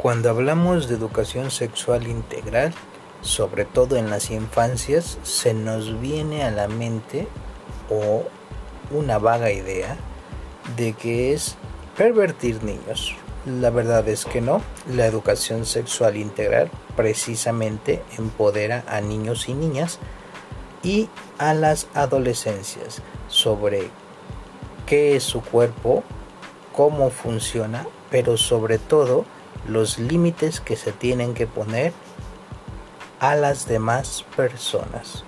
Cuando hablamos de educación sexual integral, sobre todo en las infancias, se nos viene a la mente o una vaga idea de que es pervertir niños. La verdad es que no, la educación sexual integral precisamente empodera a niños y niñas y a las adolescencias sobre qué es su cuerpo, cómo funciona, pero sobre todo los límites que se tienen que poner a las demás personas.